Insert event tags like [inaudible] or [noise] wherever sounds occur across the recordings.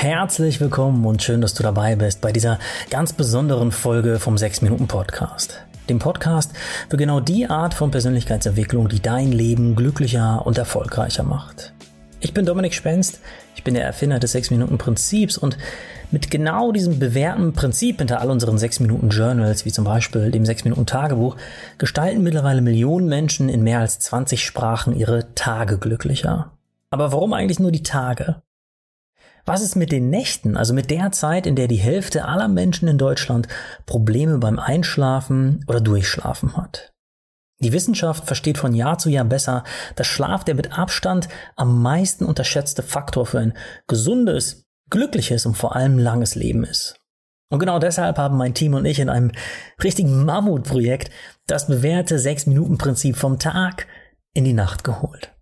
Herzlich willkommen und schön, dass du dabei bist bei dieser ganz besonderen Folge vom 6 Minuten Podcast. Dem Podcast für genau die Art von Persönlichkeitsentwicklung, die dein Leben glücklicher und erfolgreicher macht. Ich bin Dominik Spenst, ich bin der Erfinder des 6 Minuten Prinzips und mit genau diesem bewährten Prinzip hinter all unseren 6 Minuten Journals, wie zum Beispiel dem 6 Minuten Tagebuch, gestalten mittlerweile Millionen Menschen in mehr als 20 Sprachen ihre Tage glücklicher. Aber warum eigentlich nur die Tage? Was ist mit den Nächten, also mit der Zeit, in der die Hälfte aller Menschen in Deutschland Probleme beim Einschlafen oder Durchschlafen hat? Die Wissenschaft versteht von Jahr zu Jahr besser, dass Schlaf der mit Abstand am meisten unterschätzte Faktor für ein gesundes, glückliches und vor allem langes Leben ist. Und genau deshalb haben mein Team und ich in einem richtigen Mammutprojekt das bewährte 6-Minuten-Prinzip vom Tag in die Nacht geholt.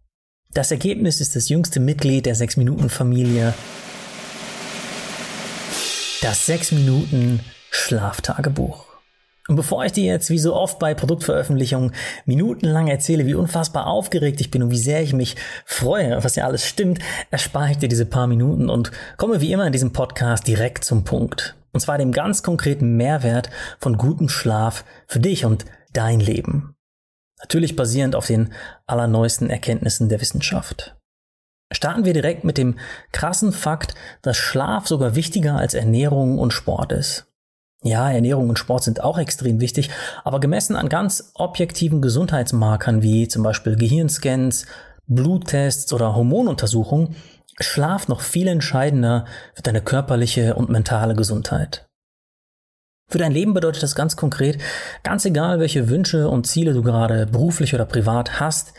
Das Ergebnis ist das jüngste Mitglied der 6-Minuten-Familie, das 6-Minuten-Schlaftagebuch. Und bevor ich dir jetzt wie so oft bei Produktveröffentlichungen minutenlang erzähle, wie unfassbar aufgeregt ich bin und wie sehr ich mich freue, was ja alles stimmt, erspare ich dir diese paar Minuten und komme wie immer in diesem Podcast direkt zum Punkt. Und zwar dem ganz konkreten Mehrwert von gutem Schlaf für dich und dein Leben. Natürlich basierend auf den allerneuesten Erkenntnissen der Wissenschaft. Starten wir direkt mit dem krassen Fakt, dass Schlaf sogar wichtiger als Ernährung und Sport ist. Ja, Ernährung und Sport sind auch extrem wichtig, aber gemessen an ganz objektiven Gesundheitsmarkern wie zum Beispiel Gehirnscans, Bluttests oder Hormonuntersuchungen, Schlaf noch viel entscheidender für deine körperliche und mentale Gesundheit. Für dein Leben bedeutet das ganz konkret, ganz egal welche Wünsche und Ziele du gerade beruflich oder privat hast,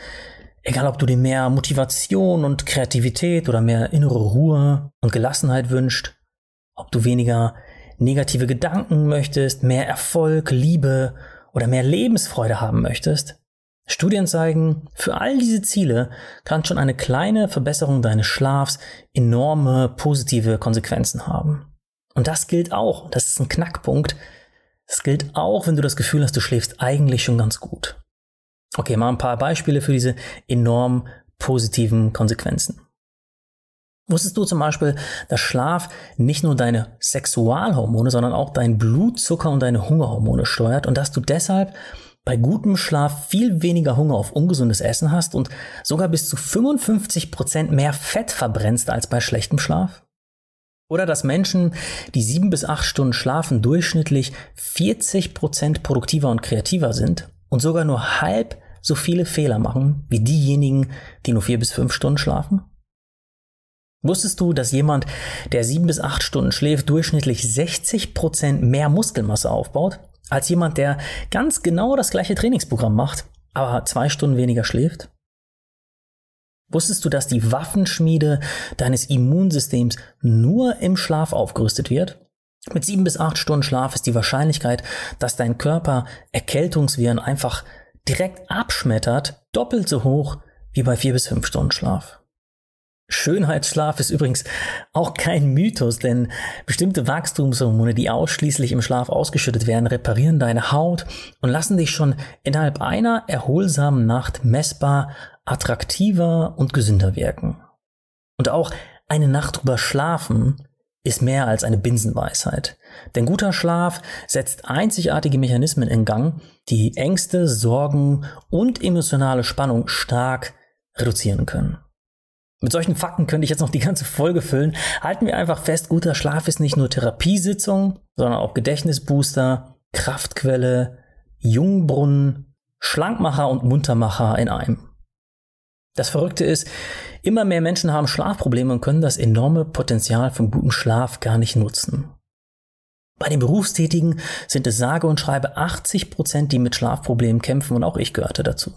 egal ob du dir mehr Motivation und Kreativität oder mehr innere Ruhe und Gelassenheit wünscht, ob du weniger negative Gedanken möchtest, mehr Erfolg, Liebe oder mehr Lebensfreude haben möchtest. Studien zeigen, für all diese Ziele kann schon eine kleine Verbesserung deines Schlafs enorme positive Konsequenzen haben. Und das gilt auch, das ist ein Knackpunkt, das gilt auch, wenn du das Gefühl hast, du schläfst eigentlich schon ganz gut. Okay, mal ein paar Beispiele für diese enorm positiven Konsequenzen. Wusstest du zum Beispiel, dass Schlaf nicht nur deine Sexualhormone, sondern auch dein Blutzucker und deine Hungerhormone steuert und dass du deshalb bei gutem Schlaf viel weniger Hunger auf ungesundes Essen hast und sogar bis zu 55 Prozent mehr Fett verbrennst als bei schlechtem Schlaf? Oder dass Menschen, die sieben bis acht Stunden schlafen, durchschnittlich 40 Prozent produktiver und kreativer sind und sogar nur halb so viele Fehler machen wie diejenigen, die nur vier bis fünf Stunden schlafen? Wusstest du, dass jemand, der sieben bis acht Stunden schläft, durchschnittlich 60 Prozent mehr Muskelmasse aufbaut, als jemand, der ganz genau das gleiche Trainingsprogramm macht, aber zwei Stunden weniger schläft? Wusstest du, dass die Waffenschmiede deines Immunsystems nur im Schlaf aufgerüstet wird? Mit sieben bis acht Stunden Schlaf ist die Wahrscheinlichkeit, dass dein Körper Erkältungsviren einfach direkt abschmettert, doppelt so hoch wie bei vier bis fünf Stunden Schlaf. Schönheitsschlaf ist übrigens auch kein Mythos, denn bestimmte Wachstumshormone, die ausschließlich im Schlaf ausgeschüttet werden, reparieren deine Haut und lassen dich schon innerhalb einer erholsamen Nacht messbar attraktiver und gesünder wirken. Und auch eine Nacht drüber schlafen ist mehr als eine Binsenweisheit. Denn guter Schlaf setzt einzigartige Mechanismen in Gang, die Ängste, Sorgen und emotionale Spannung stark reduzieren können. Mit solchen Fakten könnte ich jetzt noch die ganze Folge füllen. Halten wir einfach fest, guter Schlaf ist nicht nur Therapiesitzung, sondern auch Gedächtnisbooster, Kraftquelle, Jungbrunnen, Schlankmacher und Muntermacher in einem. Das Verrückte ist, immer mehr Menschen haben Schlafprobleme und können das enorme Potenzial vom guten Schlaf gar nicht nutzen. Bei den Berufstätigen sind es sage und schreibe 80 Prozent, die mit Schlafproblemen kämpfen und auch ich gehörte dazu.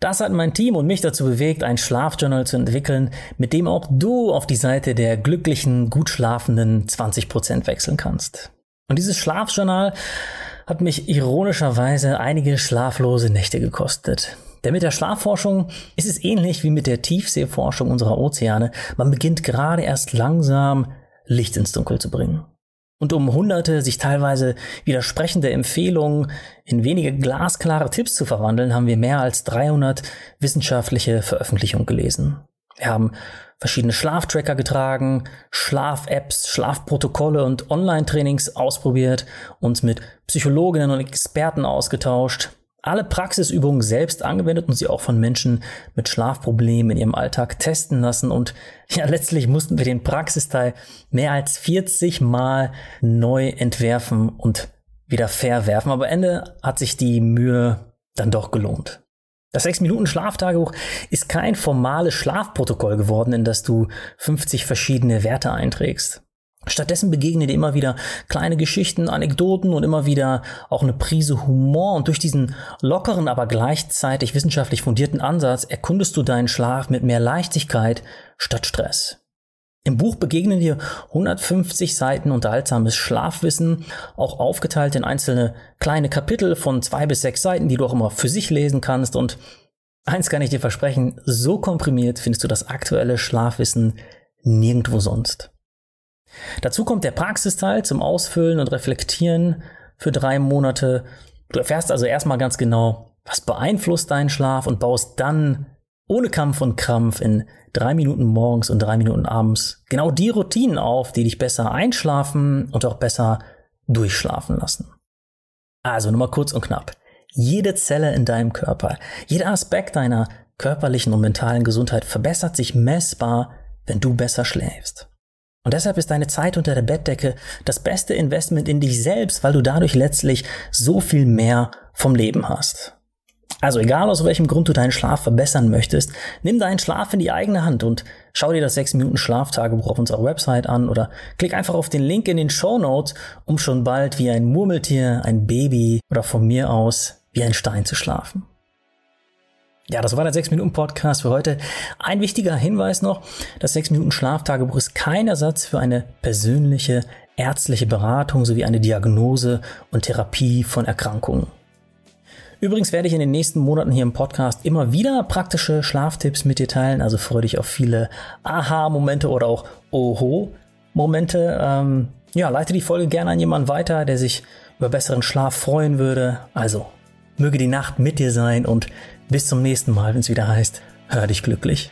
Das hat mein Team und mich dazu bewegt, ein Schlafjournal zu entwickeln, mit dem auch du auf die Seite der glücklichen, gut schlafenden 20% wechseln kannst. Und dieses Schlafjournal hat mich ironischerweise einige schlaflose Nächte gekostet. Denn mit der Schlafforschung ist es ähnlich wie mit der Tiefseeforschung unserer Ozeane. Man beginnt gerade erst langsam Licht ins Dunkel zu bringen und um hunderte sich teilweise widersprechende Empfehlungen in wenige glasklare Tipps zu verwandeln, haben wir mehr als 300 wissenschaftliche Veröffentlichungen gelesen. Wir haben verschiedene Schlaftracker getragen, Schlaf-Apps, Schlafprotokolle und Online-Trainings ausprobiert, uns mit Psychologinnen und Experten ausgetauscht, alle Praxisübungen selbst angewendet und sie auch von Menschen mit Schlafproblemen in ihrem Alltag testen lassen. Und [laughs] ja, letztlich mussten wir den Praxisteil mehr als 40 Mal neu entwerfen und wieder verwerfen. Aber Ende hat sich die Mühe dann doch gelohnt. Das 6-Minuten-Schlaftagebuch ist kein formales Schlafprotokoll geworden, in das du 50 verschiedene Werte einträgst. Stattdessen begegnen dir immer wieder kleine Geschichten, Anekdoten und immer wieder auch eine Prise Humor. Und durch diesen lockeren, aber gleichzeitig wissenschaftlich fundierten Ansatz erkundest du deinen Schlaf mit mehr Leichtigkeit statt Stress. Im Buch begegnen dir 150 Seiten unterhaltsames Schlafwissen, auch aufgeteilt in einzelne kleine Kapitel von zwei bis sechs Seiten, die du auch immer für sich lesen kannst. Und eins kann ich dir versprechen, so komprimiert findest du das aktuelle Schlafwissen nirgendwo sonst. Dazu kommt der Praxisteil zum Ausfüllen und Reflektieren für drei Monate. Du erfährst also erstmal ganz genau, was beeinflusst deinen Schlaf und baust dann ohne Kampf und Krampf in drei Minuten morgens und drei Minuten abends genau die Routinen auf, die dich besser einschlafen und auch besser durchschlafen lassen. Also nur mal kurz und knapp. Jede Zelle in deinem Körper, jeder Aspekt deiner körperlichen und mentalen Gesundheit verbessert sich messbar, wenn du besser schläfst. Und deshalb ist deine Zeit unter der Bettdecke das beste Investment in dich selbst, weil du dadurch letztlich so viel mehr vom Leben hast. Also egal aus welchem Grund du deinen Schlaf verbessern möchtest, nimm deinen Schlaf in die eigene Hand und schau dir das 6 Minuten Schlaftagebuch auf unserer Website an oder klick einfach auf den Link in den Show Notes, um schon bald wie ein Murmeltier, ein Baby oder von mir aus wie ein Stein zu schlafen. Ja, das war der 6 Minuten Podcast für heute. Ein wichtiger Hinweis noch, das 6 Minuten Schlaftagebuch ist kein Ersatz für eine persönliche ärztliche Beratung sowie eine Diagnose und Therapie von Erkrankungen. Übrigens werde ich in den nächsten Monaten hier im Podcast immer wieder praktische Schlaftipps mit dir teilen. Also freue dich auf viele Aha-Momente oder auch Oho-Momente. Ähm, ja, leite die Folge gerne an jemanden weiter, der sich über besseren Schlaf freuen würde. Also, möge die Nacht mit dir sein und bis zum nächsten Mal, wenn es wieder heißt, hör dich glücklich.